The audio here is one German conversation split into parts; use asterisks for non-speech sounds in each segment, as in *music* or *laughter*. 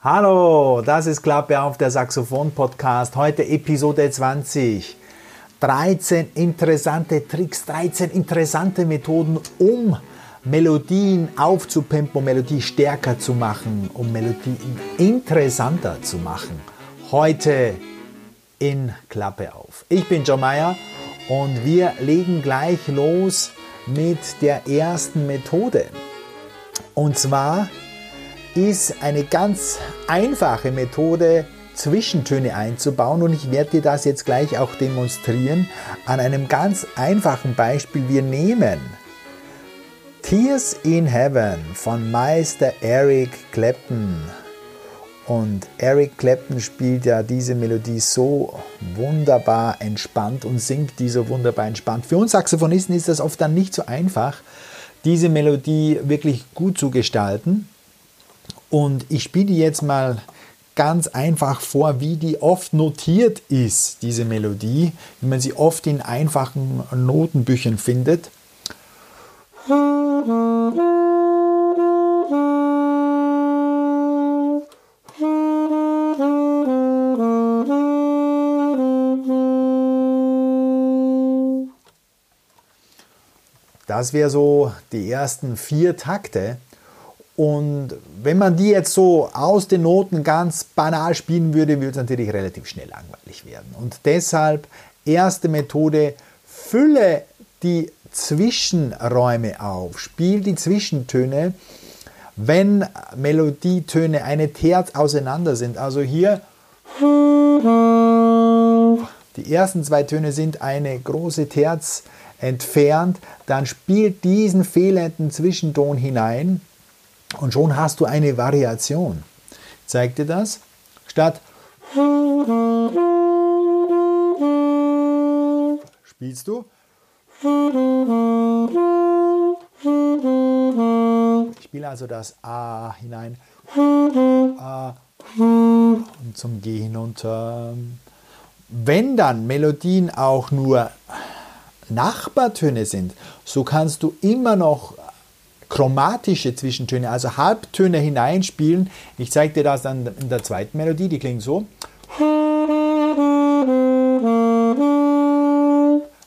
Hallo, das ist Klappe auf der Saxophon Podcast. Heute Episode 20. 13 interessante Tricks, 13 interessante Methoden, um Melodien aufzupimpen, um Melodie stärker zu machen, um Melodien interessanter zu machen. Heute in Klappe auf. Ich bin John Mayer und wir legen gleich los mit der ersten Methode. Und zwar ist eine ganz einfache Methode, Zwischentöne einzubauen und ich werde dir das jetzt gleich auch demonstrieren an einem ganz einfachen Beispiel. Wir nehmen Tears in Heaven von Meister Eric Clapton. Und Eric Clapton spielt ja diese Melodie so wunderbar entspannt und singt die so wunderbar entspannt. Für uns Saxophonisten ist das oft dann nicht so einfach, diese Melodie wirklich gut zu gestalten. Und ich spiele jetzt mal ganz einfach vor, wie die oft notiert ist, diese Melodie, wie man sie oft in einfachen Notenbüchern findet. Das wäre so die ersten vier Takte. Und wenn man die jetzt so aus den Noten ganz banal spielen würde, würde es natürlich relativ schnell langweilig werden. Und deshalb erste Methode, fülle die Zwischenräume auf, spiel die Zwischentöne, wenn Melodietöne eine Terz auseinander sind. Also hier die ersten zwei Töne sind eine große Terz entfernt, dann spielt diesen fehlenden Zwischenton hinein und schon hast du eine Variation. Zeig dir das? Statt spielst du. Ich spiele also das A hinein. A und zum G hinunter. Wenn dann Melodien auch nur Nachbartöne sind, so kannst du immer noch chromatische Zwischentöne, also Halbtöne hineinspielen. Ich zeige dir das dann in der zweiten Melodie, die klingt so.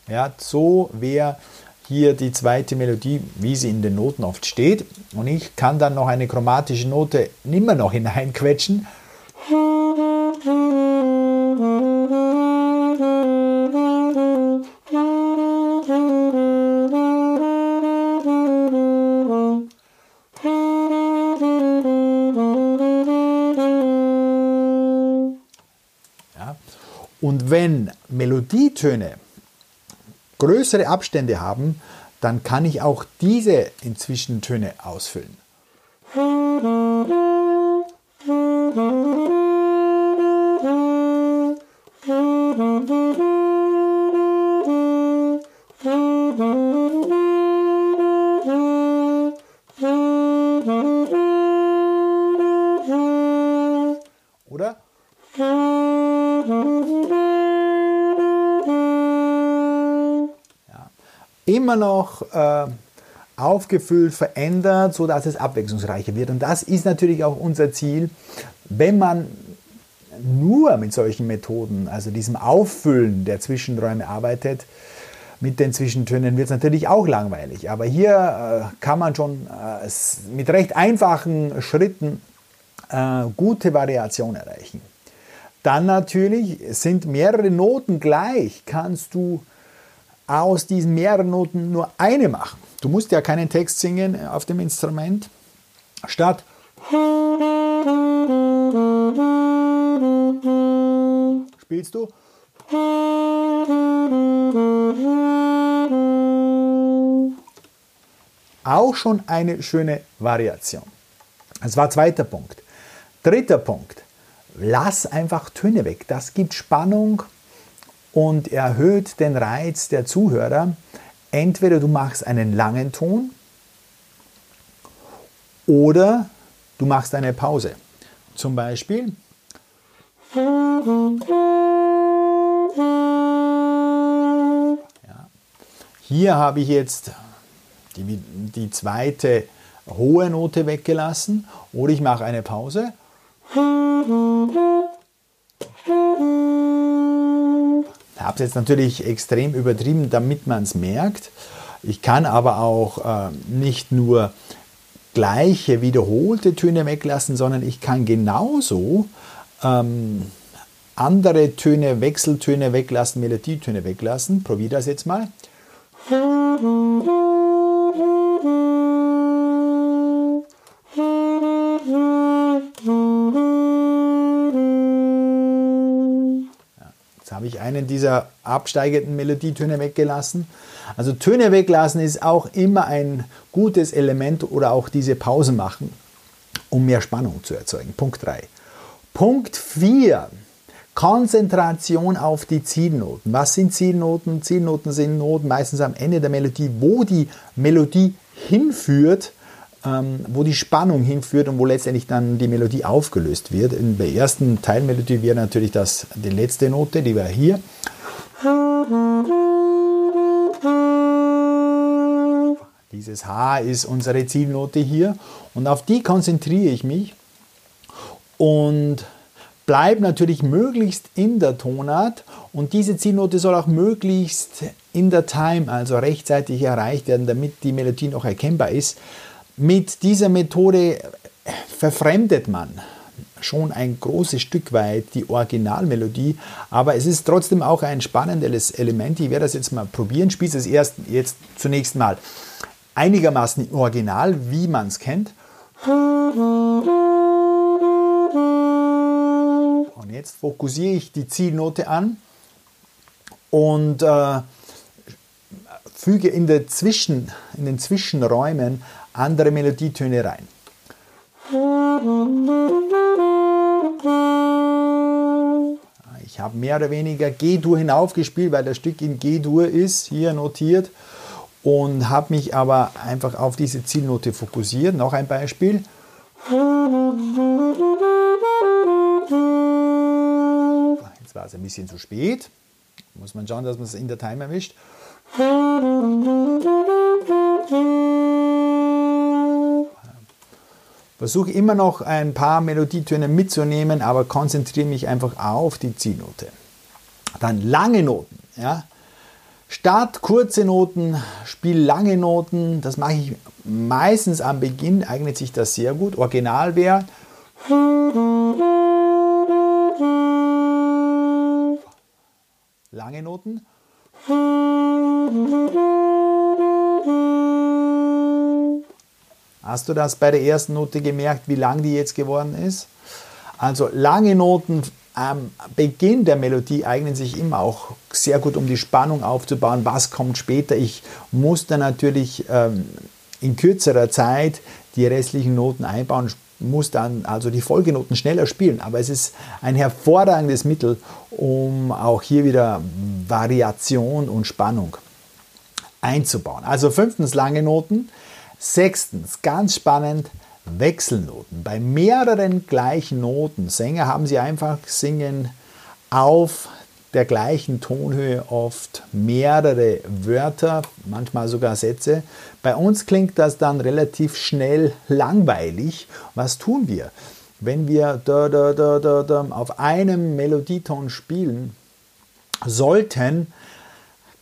Ja, so wäre hier die zweite Melodie, wie sie in den Noten oft steht. Und ich kann dann noch eine chromatische Note immer noch hineinquetschen. Wenn Melodietöne größere Abstände haben, dann kann ich auch diese in Zwischentöne ausfüllen. Oder? Immer noch äh, aufgefüllt, verändert, sodass es abwechslungsreicher wird. Und das ist natürlich auch unser Ziel, wenn man nur mit solchen Methoden, also diesem Auffüllen der Zwischenräume arbeitet, mit den Zwischentönen wird es natürlich auch langweilig. Aber hier äh, kann man schon äh, mit recht einfachen Schritten äh, gute Variation erreichen. Dann natürlich sind mehrere Noten gleich, kannst du aus diesen mehreren Noten nur eine machen. Du musst ja keinen Text singen auf dem Instrument. Statt spielst du auch schon eine schöne Variation. Das war zweiter Punkt. Dritter Punkt. Lass einfach Töne weg. Das gibt Spannung und erhöht den Reiz der Zuhörer. Entweder du machst einen langen Ton oder du machst eine Pause. Zum Beispiel. Ja. Hier habe ich jetzt die, die zweite hohe Note weggelassen oder ich mache eine Pause. Habe es jetzt natürlich extrem übertrieben, damit man es merkt. Ich kann aber auch äh, nicht nur gleiche wiederholte Töne weglassen, sondern ich kann genauso ähm, andere Töne, Wechseltöne weglassen, Melodietöne weglassen. Probier das jetzt mal. *laughs* habe ich einen dieser absteigenden Melodietöne weggelassen. Also Töne weglassen ist auch immer ein gutes Element oder auch diese Pause machen, um mehr Spannung zu erzeugen. Punkt 3. Punkt 4. Konzentration auf die Zielnoten. Was sind Zielnoten? Zielnoten sind Noten meistens am Ende der Melodie, wo die Melodie hinführt, ähm, wo die Spannung hinführt und wo letztendlich dann die Melodie aufgelöst wird. In der ersten Teilmelodie wäre natürlich das die letzte Note, die wäre hier. Dieses H ist unsere Zielnote hier und auf die konzentriere ich mich und bleibe natürlich möglichst in der Tonart und diese Zielnote soll auch möglichst in der Time, also rechtzeitig erreicht werden, damit die Melodie noch erkennbar ist. Mit dieser Methode verfremdet man schon ein großes Stück weit die Originalmelodie, aber es ist trotzdem auch ein spannendes Element. Ich werde das jetzt mal probieren. Spiele es erst jetzt zunächst mal einigermaßen Original, wie man es kennt. Und jetzt fokussiere ich die Zielnote an und äh, füge in, der Zwischen, in den Zwischenräumen andere Melodietöne rein. Ich habe mehr oder weniger G-Dur hinaufgespielt, weil das Stück in G-Dur ist, hier notiert und habe mich aber einfach auf diese Zielnote fokussiert. Noch ein Beispiel. Jetzt war es ein bisschen zu spät. Muss man schauen, dass man es in der Time erwischt. Versuche immer noch ein paar Melodietöne mitzunehmen, aber konzentriere mich einfach auf die Zielnote. Dann lange Noten. Ja? Start kurze Noten, Spiel lange Noten. Das mache ich meistens am Beginn, eignet sich das sehr gut. Original wäre. Lange Noten. Hast du das bei der ersten Note gemerkt, wie lang die jetzt geworden ist? Also lange Noten am Beginn der Melodie eignen sich immer auch sehr gut, um die Spannung aufzubauen. Was kommt später? Ich muss dann natürlich ähm, in kürzerer Zeit die restlichen Noten einbauen, muss dann also die Folgenoten schneller spielen. Aber es ist ein hervorragendes Mittel, um auch hier wieder Variation und Spannung einzubauen. Also fünftens lange Noten. Sechstens, ganz spannend, Wechselnoten. Bei mehreren gleichen Noten, Sänger haben sie einfach singen auf der gleichen Tonhöhe oft mehrere Wörter, manchmal sogar Sätze. Bei uns klingt das dann relativ schnell langweilig. Was tun wir? Wenn wir da, da, da, da, da auf einem Melodieton spielen sollten,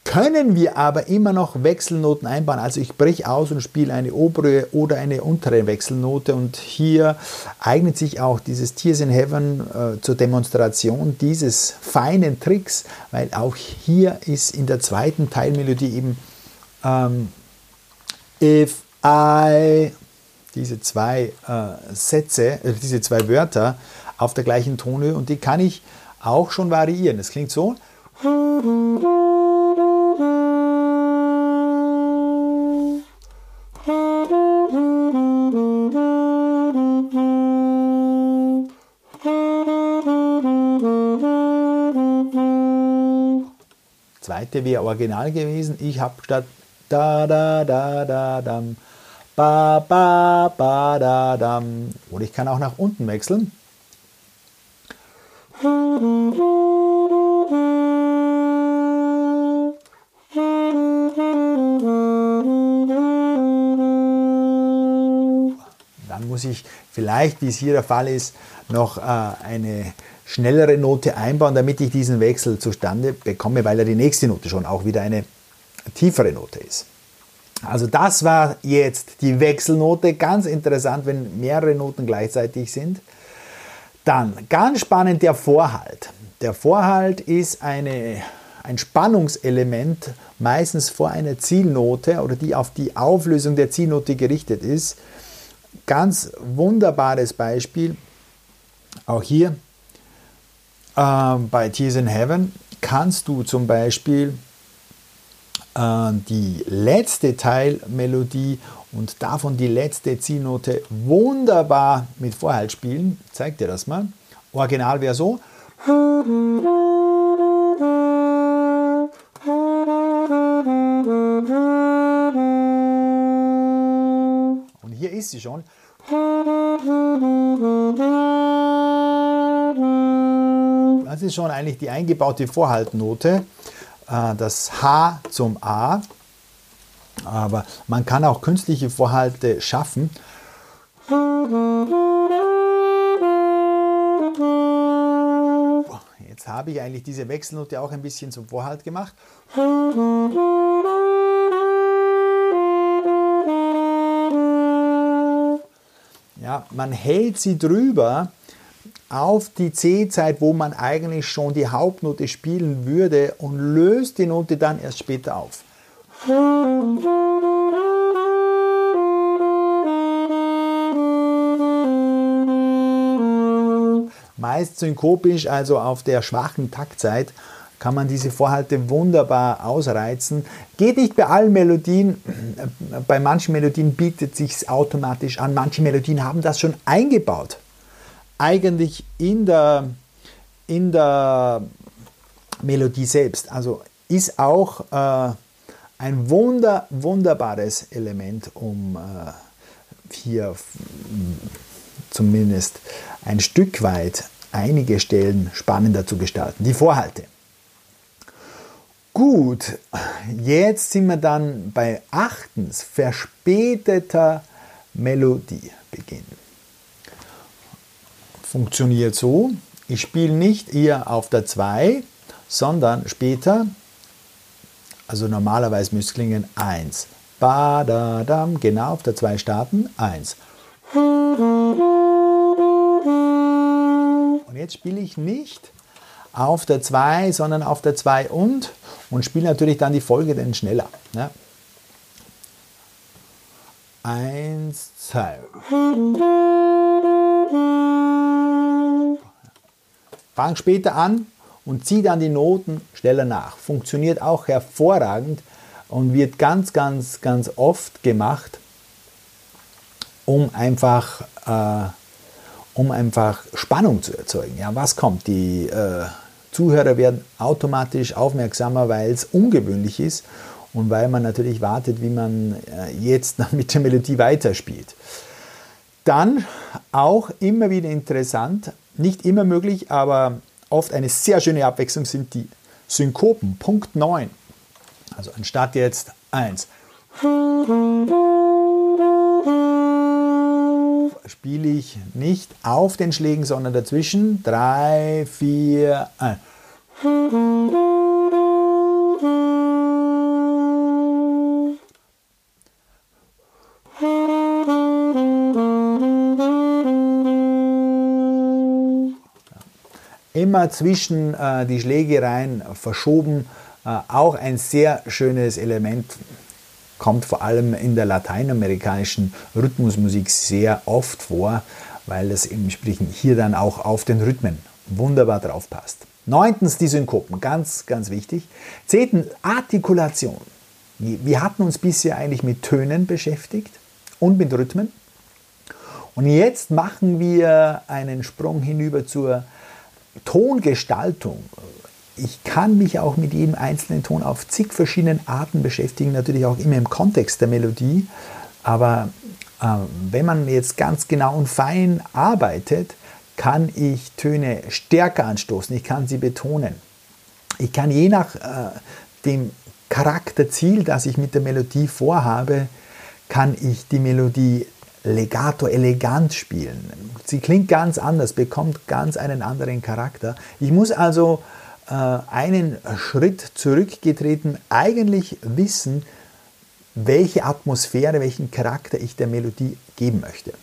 können wir aber immer noch Wechselnoten einbauen. Also ich breche aus und spiele eine obere oder eine untere Wechselnote und hier eignet sich auch dieses Tears in Heaven äh, zur Demonstration dieses feinen Tricks, weil auch hier ist in der zweiten Teilmelodie eben ähm, If I diese zwei äh, Sätze, äh, diese zwei Wörter auf der gleichen Tonhöhe und die kann ich auch schon variieren. Das klingt so. Zweite wäre original gewesen. Ich habe statt da da da da dam ba ba ba da dam oder ich kann auch nach unten wechseln. Muss ich vielleicht, wie es hier der Fall ist, noch äh, eine schnellere Note einbauen, damit ich diesen Wechsel zustande bekomme, weil ja die nächste Note schon auch wieder eine tiefere Note ist. Also das war jetzt die Wechselnote. Ganz interessant, wenn mehrere Noten gleichzeitig sind. Dann ganz spannend der Vorhalt. Der Vorhalt ist eine, ein Spannungselement, meistens vor einer Zielnote oder die auf die Auflösung der Zielnote gerichtet ist. Ganz wunderbares Beispiel. Auch hier äh, bei Tears in Heaven kannst du zum Beispiel äh, die letzte Teilmelodie und davon die letzte Zielnote wunderbar mit Vorhalt spielen. Ich zeig dir das mal. Original wäre so. Hier ist sie schon. Das ist schon eigentlich die eingebaute Vorhaltnote. Äh, das H zum A. Aber man kann auch künstliche Vorhalte schaffen. Jetzt habe ich eigentlich diese Wechselnote auch ein bisschen zum Vorhalt gemacht. Ja, man hält sie drüber auf die C-Zeit, wo man eigentlich schon die Hauptnote spielen würde und löst die Note dann erst später auf. Meist synkopisch, also auf der schwachen Taktzeit, kann man diese Vorhalte wunderbar ausreizen. Geht nicht bei allen Melodien. Bei manchen Melodien bietet sich automatisch an. Manche Melodien haben das schon eingebaut eigentlich in der, in der Melodie selbst. Also ist auch äh, ein wunder, wunderbares Element, um äh, hier zumindest ein Stück weit einige Stellen spannender zu gestalten. Die Vorhalte. Gut, jetzt sind wir dann bei achtens, verspäteter Melodiebeginn funktioniert so, ich spiele nicht hier auf der 2, sondern später, also normalerweise müsste klingen 1. Badadam, genau auf der 2 starten, 1. Und jetzt spiele ich nicht auf der 2, sondern auf der 2 und und spiele natürlich dann die Folge dann schneller. Ne? Eins, zwei. Fang später an und zieh dann die Noten schneller nach. Funktioniert auch hervorragend und wird ganz, ganz, ganz oft gemacht, um einfach, äh, um einfach Spannung zu erzeugen. Ja, was kommt? Die äh, Zuhörer werden automatisch aufmerksamer, weil es ungewöhnlich ist und weil man natürlich wartet, wie man äh, jetzt *laughs* mit der Melodie weiterspielt. Dann auch immer wieder interessant, nicht immer möglich, aber oft eine sehr schöne Abwechslung sind die Synkopen. Punkt 9. Also anstatt jetzt 1 spiele ich nicht auf den Schlägen, sondern dazwischen 3, 4, 1. immer zwischen äh, die Schläge rein verschoben. Äh, auch ein sehr schönes Element, kommt vor allem in der lateinamerikanischen Rhythmusmusik sehr oft vor, weil es im Sprechen hier dann auch auf den Rhythmen wunderbar drauf passt. Neuntens die Synkopen, ganz, ganz wichtig. Zehntens Artikulation. Wir hatten uns bisher eigentlich mit Tönen beschäftigt und mit Rhythmen. Und jetzt machen wir einen Sprung hinüber zur Tongestaltung. Ich kann mich auch mit jedem einzelnen Ton auf zig verschiedenen Arten beschäftigen, natürlich auch immer im Kontext der Melodie. Aber äh, wenn man jetzt ganz genau und fein arbeitet, kann ich Töne stärker anstoßen, ich kann sie betonen. Ich kann je nach äh, dem Charakterziel, das ich mit der Melodie vorhabe, kann ich die Melodie legato elegant spielen. Sie klingt ganz anders, bekommt ganz einen anderen Charakter. Ich muss also einen Schritt zurückgetreten eigentlich wissen, welche Atmosphäre, welchen Charakter ich der Melodie geben möchte.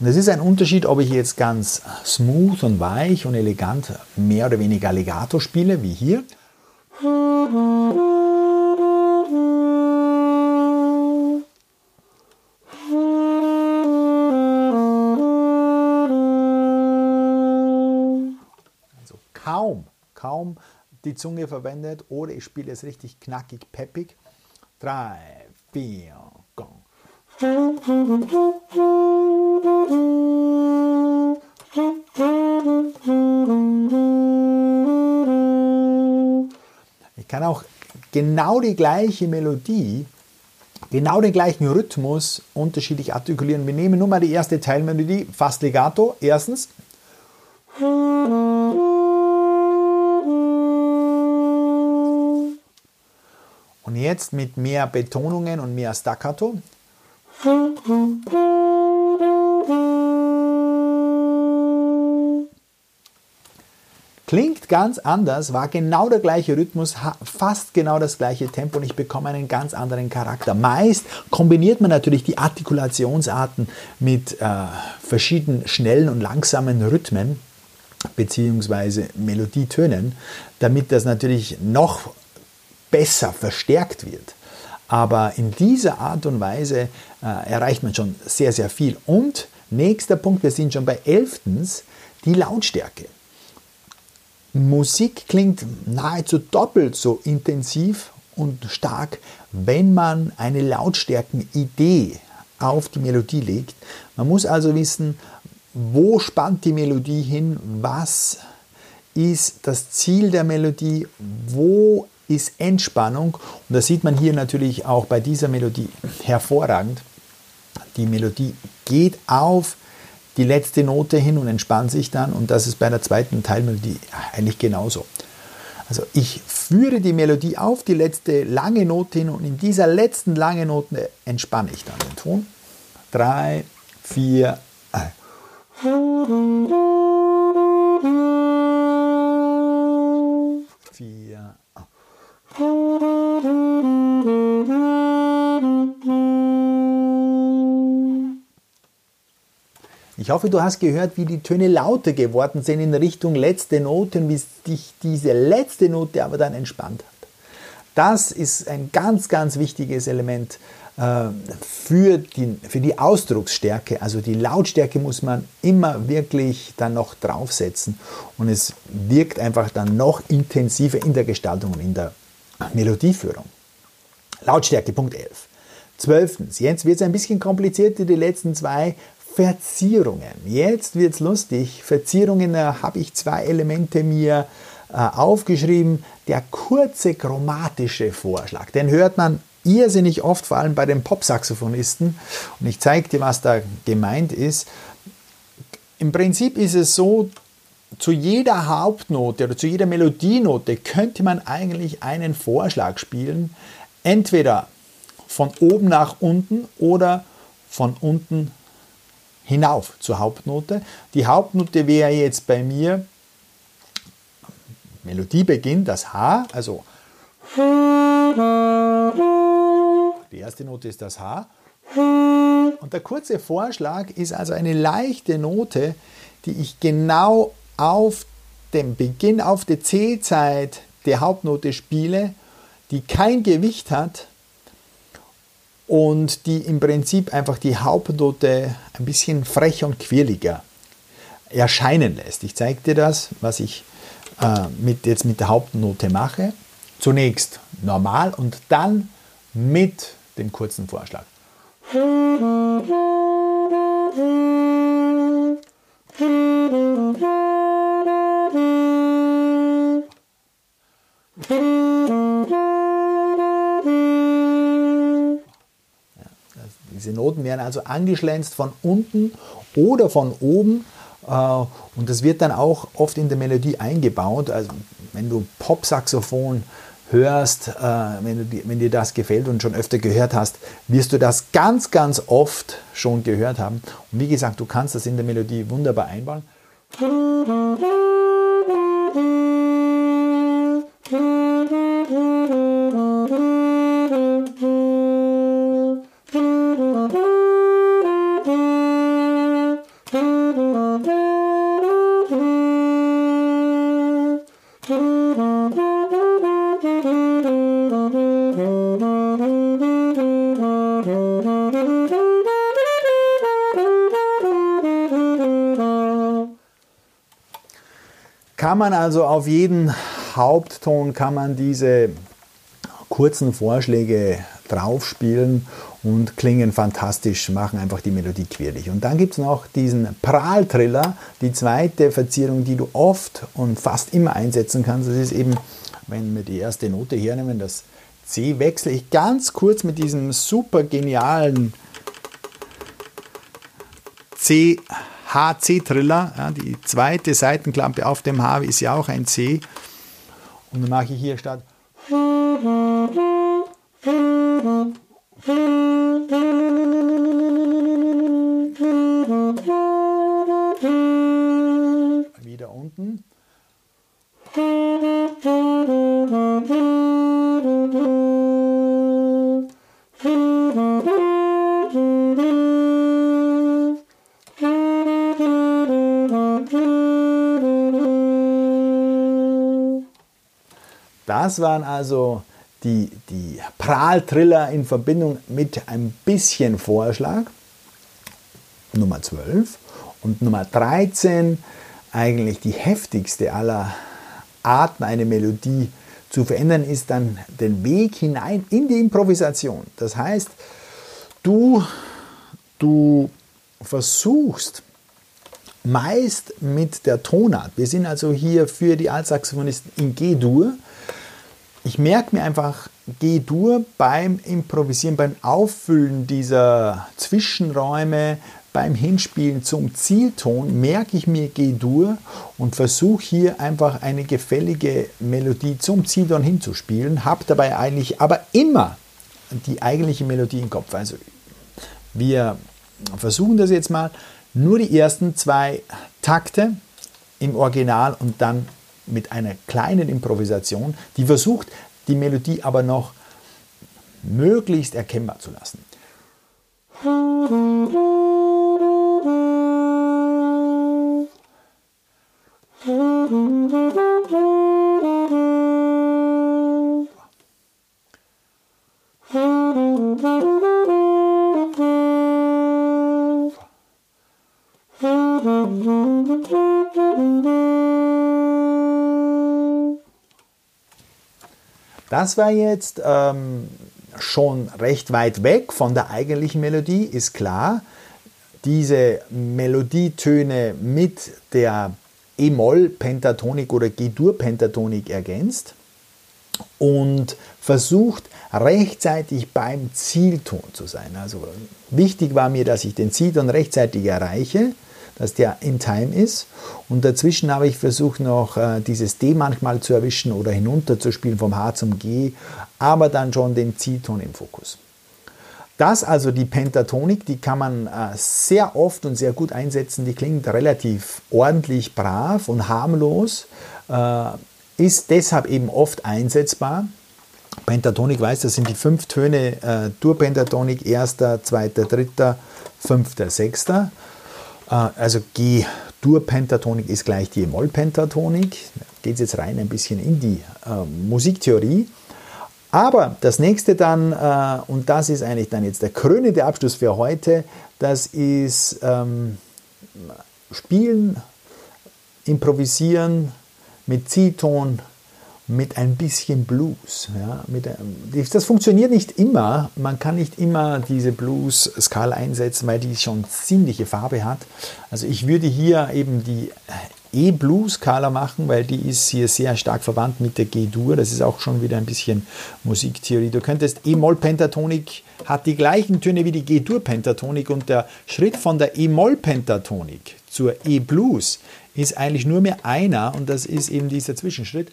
Und es ist ein Unterschied, ob ich jetzt ganz smooth und weich und elegant mehr oder weniger legato spiele, wie hier. Kaum, die Zunge verwendet oder ich spiele es richtig knackig, peppig. Drei, vier, gong. Ich kann auch genau die gleiche Melodie, genau den gleichen Rhythmus unterschiedlich artikulieren. Wir nehmen nur mal die erste Teilmelodie, fast legato, erstens. Jetzt mit mehr Betonungen und mehr Staccato. Klingt ganz anders, war genau der gleiche Rhythmus, fast genau das gleiche Tempo und ich bekomme einen ganz anderen Charakter. Meist kombiniert man natürlich die Artikulationsarten mit äh, verschiedenen schnellen und langsamen Rhythmen bzw. Melodietönen, damit das natürlich noch besser verstärkt wird. Aber in dieser Art und Weise äh, erreicht man schon sehr, sehr viel. Und nächster Punkt, wir sind schon bei elftens, die Lautstärke. Musik klingt nahezu doppelt so intensiv und stark, wenn man eine Lautstärkenidee auf die Melodie legt. Man muss also wissen, wo spannt die Melodie hin, was ist das Ziel der Melodie, wo ist Entspannung. Und das sieht man hier natürlich auch bei dieser Melodie hervorragend. Die Melodie geht auf die letzte Note hin und entspannt sich dann. Und das ist bei der zweiten Teilmelodie eigentlich genauso. Also ich führe die Melodie auf die letzte lange Note hin und in dieser letzten langen Note entspanne ich dann den Ton. Drei, vier, ein. vier. Ich hoffe, du hast gehört, wie die Töne lauter geworden sind in Richtung letzte Note und wie sich diese letzte Note aber dann entspannt hat. Das ist ein ganz, ganz wichtiges Element äh, für die, für die Ausdrucksstärke. Also die Lautstärke muss man immer wirklich dann noch draufsetzen und es wirkt einfach dann noch intensiver in der Gestaltung und in der Melodieführung. Lautstärke, Punkt 11. Zwölftens, jetzt wird es ein bisschen komplizierter, die letzten zwei Verzierungen. Jetzt wird es lustig. Verzierungen äh, habe ich zwei Elemente mir äh, aufgeschrieben. Der kurze chromatische Vorschlag, den hört man irrsinnig oft, vor allem bei den Popsaxophonisten. Und ich zeige dir, was da gemeint ist. Im Prinzip ist es so, zu jeder Hauptnote oder zu jeder Melodienote könnte man eigentlich einen Vorschlag spielen. Entweder von oben nach unten oder von unten hinauf zur Hauptnote. Die Hauptnote wäre jetzt bei mir, Melodiebeginn, das H, also die erste Note ist das H. Und der kurze Vorschlag ist also eine leichte Note, die ich genau auf dem Beginn, auf der C-Zeit der Hauptnote spiele, die kein Gewicht hat, und die im Prinzip einfach die Hauptnote ein bisschen frecher und quirliger erscheinen lässt. Ich zeige dir das, was ich äh, mit, jetzt mit der Hauptnote mache. Zunächst normal und dann mit dem kurzen Vorschlag. *laughs* Diese Noten werden also angeschlänzt von unten oder von oben äh, und das wird dann auch oft in der Melodie eingebaut. Also wenn du Pop-Saxophon hörst, äh, wenn, du, wenn dir das gefällt und schon öfter gehört hast, wirst du das ganz, ganz oft schon gehört haben. Und wie gesagt, du kannst das in der Melodie wunderbar einbauen. Man also auf jeden Hauptton kann man diese kurzen Vorschläge draufspielen und klingen fantastisch, machen einfach die Melodie quirlig. Und dann gibt es noch diesen Prahltriller, die zweite Verzierung, die du oft und fast immer einsetzen kannst. Das ist eben, wenn wir die erste Note hernehmen, das C, wechsle ich ganz kurz mit diesem super genialen C HC-Triller. Ja, die zweite Seitenklampe auf dem H ist ja auch ein C. Und dann mache ich hier statt Das waren also die, die Prahltriller in Verbindung mit ein bisschen Vorschlag. Nummer 12. Und Nummer 13, eigentlich die heftigste aller Arten, eine Melodie zu verändern, ist dann den Weg hinein in die Improvisation. Das heißt, du, du versuchst meist mit der Tonart, wir sind also hier für die Altsaxophonisten in G-Dur, ich merke mir einfach G-Dur beim Improvisieren, beim Auffüllen dieser Zwischenräume, beim Hinspielen zum Zielton, merke ich mir G-Dur und versuche hier einfach eine gefällige Melodie zum Zielton hinzuspielen, habe dabei eigentlich aber immer die eigentliche Melodie im Kopf. Also wir versuchen das jetzt mal. Nur die ersten zwei Takte im Original und dann mit einer kleinen Improvisation, die versucht, die Melodie aber noch möglichst erkennbar zu lassen. *laughs* Das war jetzt ähm, schon recht weit weg von der eigentlichen Melodie, ist klar. Diese Melodietöne mit der E-Moll-Pentatonik oder G-Dur-Pentatonik ergänzt und versucht rechtzeitig beim Zielton zu sein. Also wichtig war mir, dass ich den Zielton rechtzeitig erreiche dass der in Time ist. Und dazwischen habe ich versucht noch äh, dieses D manchmal zu erwischen oder hinunter zu spielen vom H zum G, aber dann schon den C-Ton im Fokus. Das also die Pentatonik, die kann man äh, sehr oft und sehr gut einsetzen. Die klingt relativ ordentlich brav und harmlos, äh, ist deshalb eben oft einsetzbar. Pentatonik weiß, das sind die fünf Töne äh, Dur-Pentatonik, erster, zweiter, dritter, fünfter, sechster. Äh, also G-Dur-Pentatonik ist gleich die E-Moll-Pentatonik. Geht jetzt rein ein bisschen in die äh, Musiktheorie. Aber das nächste dann, äh, und das ist eigentlich dann jetzt der krönende Abschluss für heute, das ist ähm, Spielen, Improvisieren mit C-Ton, mit ein bisschen Blues. Ja, mit, das funktioniert nicht immer. Man kann nicht immer diese Blues-Skala einsetzen, weil die schon ziemliche Farbe hat. Also ich würde hier eben die E-Blues-Skala machen, weil die ist hier sehr stark verwandt mit der G-Dur. Das ist auch schon wieder ein bisschen Musiktheorie. Du könntest E-Moll-Pentatonik hat die gleichen Töne wie die G-Dur-Pentatonik und der Schritt von der E-Moll-Pentatonik zur E-Blues ist eigentlich nur mehr einer und das ist eben dieser Zwischenschritt.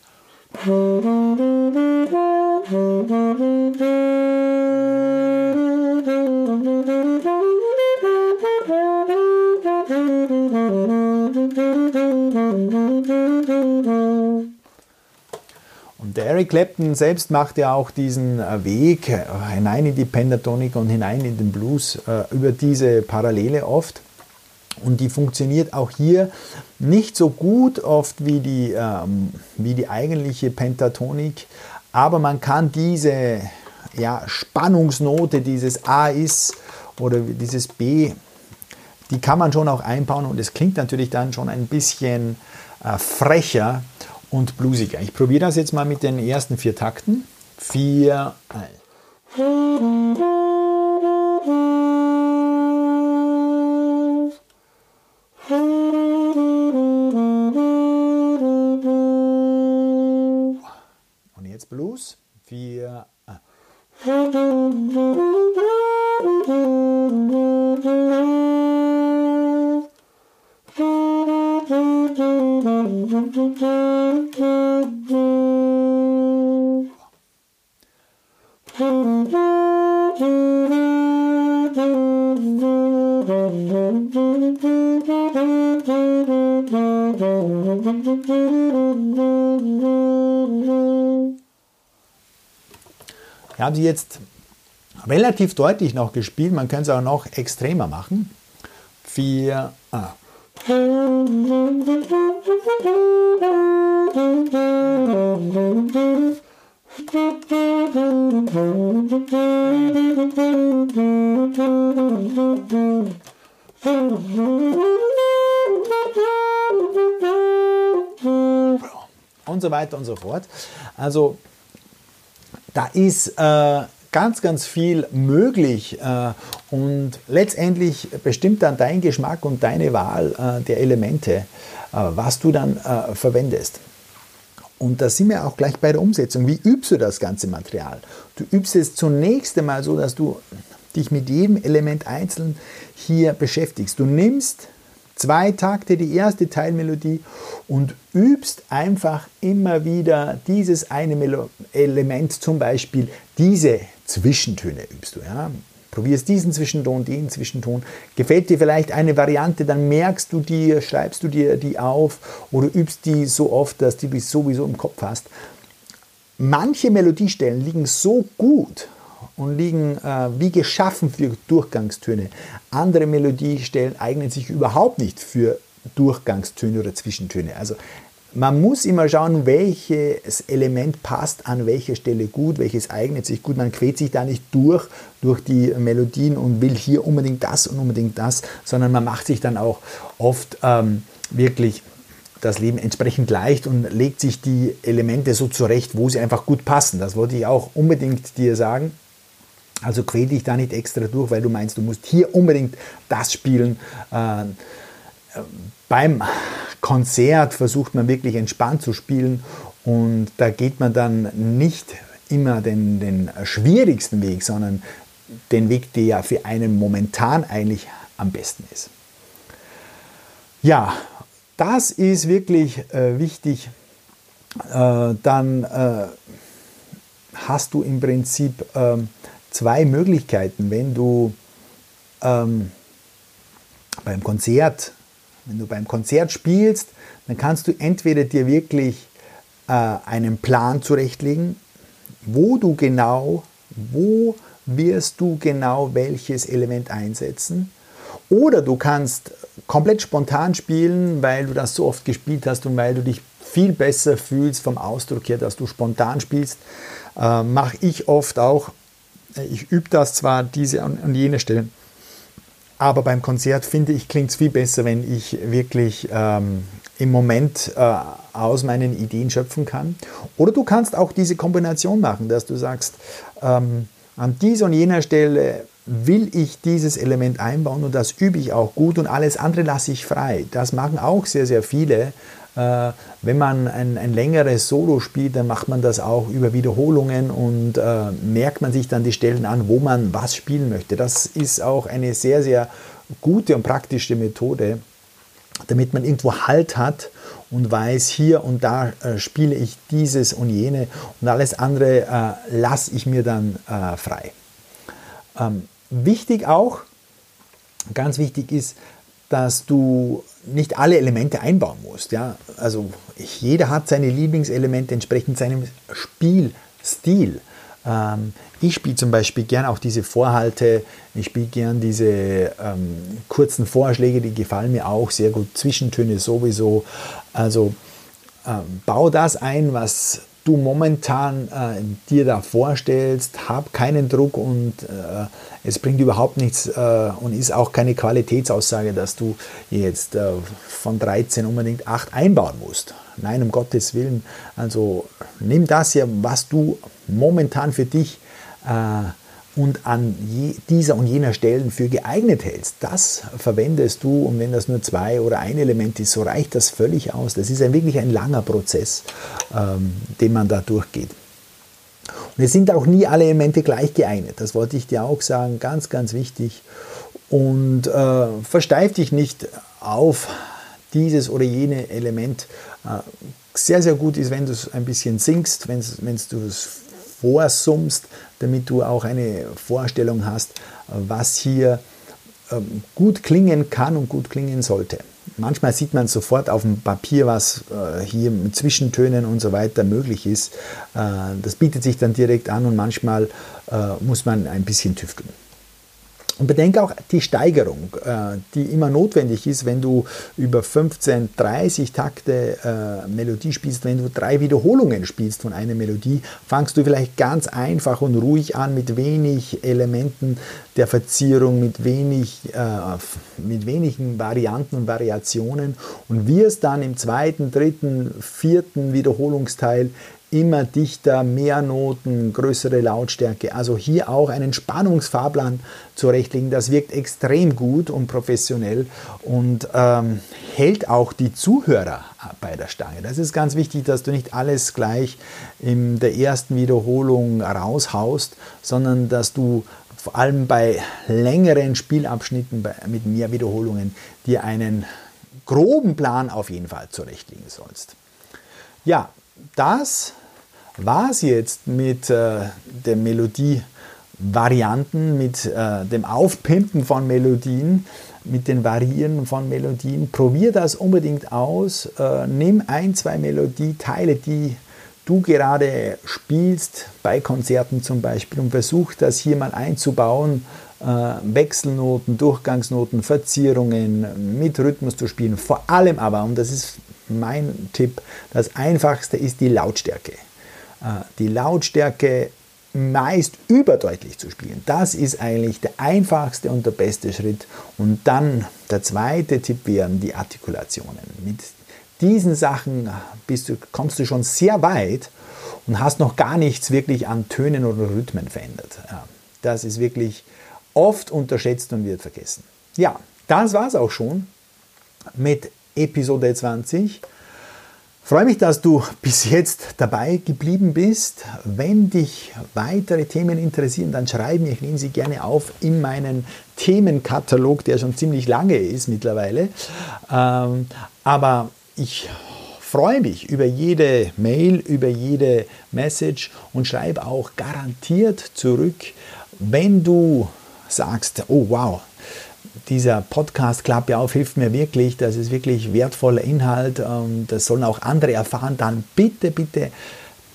Und Eric Clapton selbst macht ja auch diesen äh, Weg äh, hinein in die Pentatonik und hinein in den Blues äh, über diese Parallele oft. Und die funktioniert auch hier nicht so gut oft wie die, ähm, wie die eigentliche Pentatonik, aber man kann diese ja, Spannungsnote, dieses A ist oder dieses B, die kann man schon auch einbauen und es klingt natürlich dann schon ein bisschen äh, frecher und bluesiger. Ich probiere das jetzt mal mit den ersten vier Takten. Vier, eins. Vier. Ah. Ich habe sie jetzt relativ deutlich noch gespielt, man könnte es auch noch extremer machen. Vier. Ah. Und so weiter und so fort. Also da ist äh, ganz, ganz viel möglich äh, und letztendlich bestimmt dann dein Geschmack und deine Wahl äh, der Elemente, äh, was du dann äh, verwendest. Und da sind wir auch gleich bei der Umsetzung. Wie übst du das ganze Material? Du übst es zunächst einmal so, dass du dich mit jedem Element einzeln hier beschäftigst. Du nimmst zwei Takte die erste Teilmelodie und übst einfach immer wieder dieses eine Melo Element, zum Beispiel diese Zwischentöne übst du. Ja? Probierst diesen Zwischenton, den Zwischenton. Gefällt dir vielleicht eine Variante, dann merkst du die, schreibst du dir die auf oder übst die so oft, dass du die sowieso im Kopf hast. Manche Melodiestellen liegen so gut und liegen äh, wie geschaffen für Durchgangstöne. Andere Melodiestellen eignen sich überhaupt nicht für Durchgangstöne oder Zwischentöne. Also man muss immer schauen, welches Element passt an welcher Stelle gut, welches eignet sich gut. Man quält sich da nicht durch, durch die Melodien und will hier unbedingt das und unbedingt das, sondern man macht sich dann auch oft ähm, wirklich das Leben entsprechend leicht und legt sich die Elemente so zurecht, wo sie einfach gut passen. Das wollte ich auch unbedingt dir sagen. Also quäl dich da nicht extra durch, weil du meinst, du musst hier unbedingt das spielen. Äh, beim Konzert versucht man wirklich entspannt zu spielen und da geht man dann nicht immer den, den schwierigsten Weg, sondern den Weg, der ja für einen momentan eigentlich am besten ist. Ja, das ist wirklich äh, wichtig. Äh, dann äh, hast du im Prinzip ähm, zwei Möglichkeiten, wenn du ähm, beim Konzert, wenn du beim Konzert spielst, dann kannst du entweder dir wirklich äh, einen Plan zurechtlegen, wo du genau, wo wirst du genau welches Element einsetzen. Oder du kannst komplett spontan spielen, weil du das so oft gespielt hast und weil du dich viel besser fühlst vom Ausdruck her, dass du spontan spielst. Äh, Mache ich oft auch ich übe das zwar diese und jene Stellen, aber beim Konzert finde ich, klingt es viel besser, wenn ich wirklich ähm, im Moment äh, aus meinen Ideen schöpfen kann. Oder du kannst auch diese Kombination machen, dass du sagst, ähm, an dieser und jener Stelle will ich dieses Element einbauen und das übe ich auch gut und alles andere lasse ich frei. Das machen auch sehr, sehr viele. Äh, wenn man ein, ein längeres Solo spielt, dann macht man das auch über Wiederholungen und äh, merkt man sich dann die Stellen an, wo man was spielen möchte. Das ist auch eine sehr, sehr gute und praktische Methode, damit man irgendwo Halt hat und weiß, hier und da äh, spiele ich dieses und jene und alles andere äh, lasse ich mir dann äh, frei. Ähm, wichtig auch, ganz wichtig ist, dass du nicht alle Elemente einbauen musst. Ja? Also jeder hat seine Lieblingselemente entsprechend seinem Spielstil. Ähm, ich spiele zum Beispiel gern auch diese Vorhalte, ich spiele gern diese ähm, kurzen Vorschläge, die gefallen mir auch sehr gut. Zwischentöne sowieso. Also ähm, bau das ein, was du momentan äh, dir da vorstellst, hab keinen Druck und äh, es bringt überhaupt nichts äh, und ist auch keine Qualitätsaussage, dass du jetzt äh, von 13 unbedingt 8 einbauen musst. Nein, um Gottes Willen. Also nimm das hier, was du momentan für dich äh, und an je, dieser und jener Stellen für geeignet hältst, das verwendest du und wenn das nur zwei oder ein Element ist, so reicht das völlig aus. Das ist ein, wirklich ein langer Prozess, ähm, den man da durchgeht. Und es sind auch nie alle Elemente gleich geeignet, das wollte ich dir auch sagen, ganz, ganz wichtig. Und äh, versteif dich nicht auf dieses oder jene Element. Äh, sehr, sehr gut ist, wenn du es ein bisschen singst, wenn du es vorsummst, damit du auch eine Vorstellung hast, was hier ähm, gut klingen kann und gut klingen sollte. Manchmal sieht man sofort auf dem Papier, was äh, hier mit Zwischentönen und so weiter möglich ist. Äh, das bietet sich dann direkt an und manchmal äh, muss man ein bisschen tüfteln. Und bedenke auch die Steigerung, äh, die immer notwendig ist, wenn du über 15, 30 Takte äh, Melodie spielst. Wenn du drei Wiederholungen spielst von einer Melodie, fangst du vielleicht ganz einfach und ruhig an mit wenig Elementen der Verzierung, mit, wenig, äh, mit wenigen Varianten und Variationen und wirst dann im zweiten, dritten, vierten Wiederholungsteil immer dichter, mehr Noten, größere Lautstärke. Also hier auch einen Spannungsfahrplan zurechtlegen. Das wirkt extrem gut und professionell und ähm, hält auch die Zuhörer bei der Stange. Das ist ganz wichtig, dass du nicht alles gleich in der ersten Wiederholung raushaust, sondern dass du vor allem bei längeren Spielabschnitten mit mehr Wiederholungen dir einen groben Plan auf jeden Fall zurechtlegen sollst. Ja, das war es jetzt mit äh, der Melodie-Varianten, mit äh, dem Aufpimpen von Melodien, mit den Variieren von Melodien. Probier das unbedingt aus. Äh, nimm ein, zwei Melodieteile, die du gerade spielst, bei Konzerten zum Beispiel, und versuch das hier mal einzubauen. Äh, Wechselnoten, Durchgangsnoten, Verzierungen, mit Rhythmus zu spielen. Vor allem aber, und das ist mein Tipp, das Einfachste ist die Lautstärke. Äh, die Lautstärke meist überdeutlich zu spielen. Das ist eigentlich der einfachste und der beste Schritt. Und dann der zweite Tipp wären die Artikulationen. Mit diesen Sachen bist du, kommst du schon sehr weit und hast noch gar nichts wirklich an Tönen oder Rhythmen verändert. Das ist wirklich oft unterschätzt und wird vergessen. Ja, das war es auch schon mit Episode 20. Freue mich, dass du bis jetzt dabei geblieben bist. Wenn dich weitere Themen interessieren, dann schreib mir, ich nehme sie gerne auf in meinen Themenkatalog, der schon ziemlich lange ist mittlerweile. Ähm, aber ich freue mich über jede Mail, über jede Message und schreibe auch garantiert zurück, wenn du sagst, oh wow, dieser Podcast Klappe auf hilft mir wirklich. Das ist wirklich wertvoller Inhalt. Ähm, das sollen auch andere erfahren. Dann bitte, bitte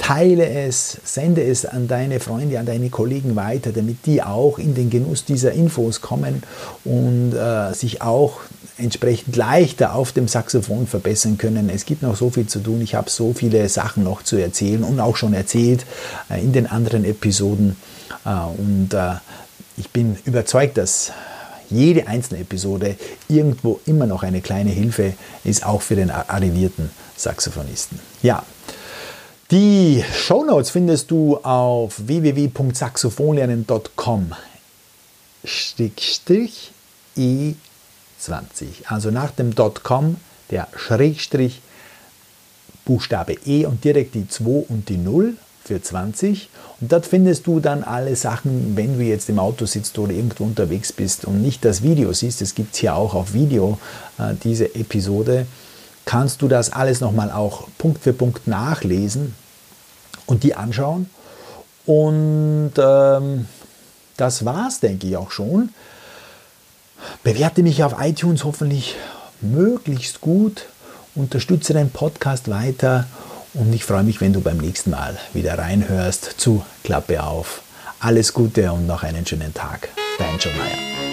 teile es, sende es an deine Freunde, an deine Kollegen weiter, damit die auch in den Genuss dieser Infos kommen und äh, sich auch entsprechend leichter auf dem Saxophon verbessern können. Es gibt noch so viel zu tun. Ich habe so viele Sachen noch zu erzählen und auch schon erzählt äh, in den anderen Episoden. Äh, und äh, ich bin überzeugt, dass jede einzelne Episode irgendwo immer noch eine kleine Hilfe ist, auch für den arrivierten Saxophonisten. Ja, die Shownotes findest du auf www.saxophonlernen.com E20. Also nach dem .com der Schrägstrich Buchstabe E und direkt die 2 und die 0 für 20. Und dort findest du dann alle Sachen, wenn du jetzt im Auto sitzt oder irgendwo unterwegs bist und nicht das Video siehst. Es gibt hier auch auf Video äh, diese Episode. kannst du das alles nochmal auch Punkt für Punkt nachlesen und die anschauen. Und ähm, das war's, denke ich auch schon. Bewerte mich auf iTunes hoffentlich möglichst gut, unterstütze den Podcast weiter und ich freue mich, wenn du beim nächsten Mal wieder reinhörst zu Klappe auf. Alles Gute und noch einen schönen Tag. Dein John Mayer.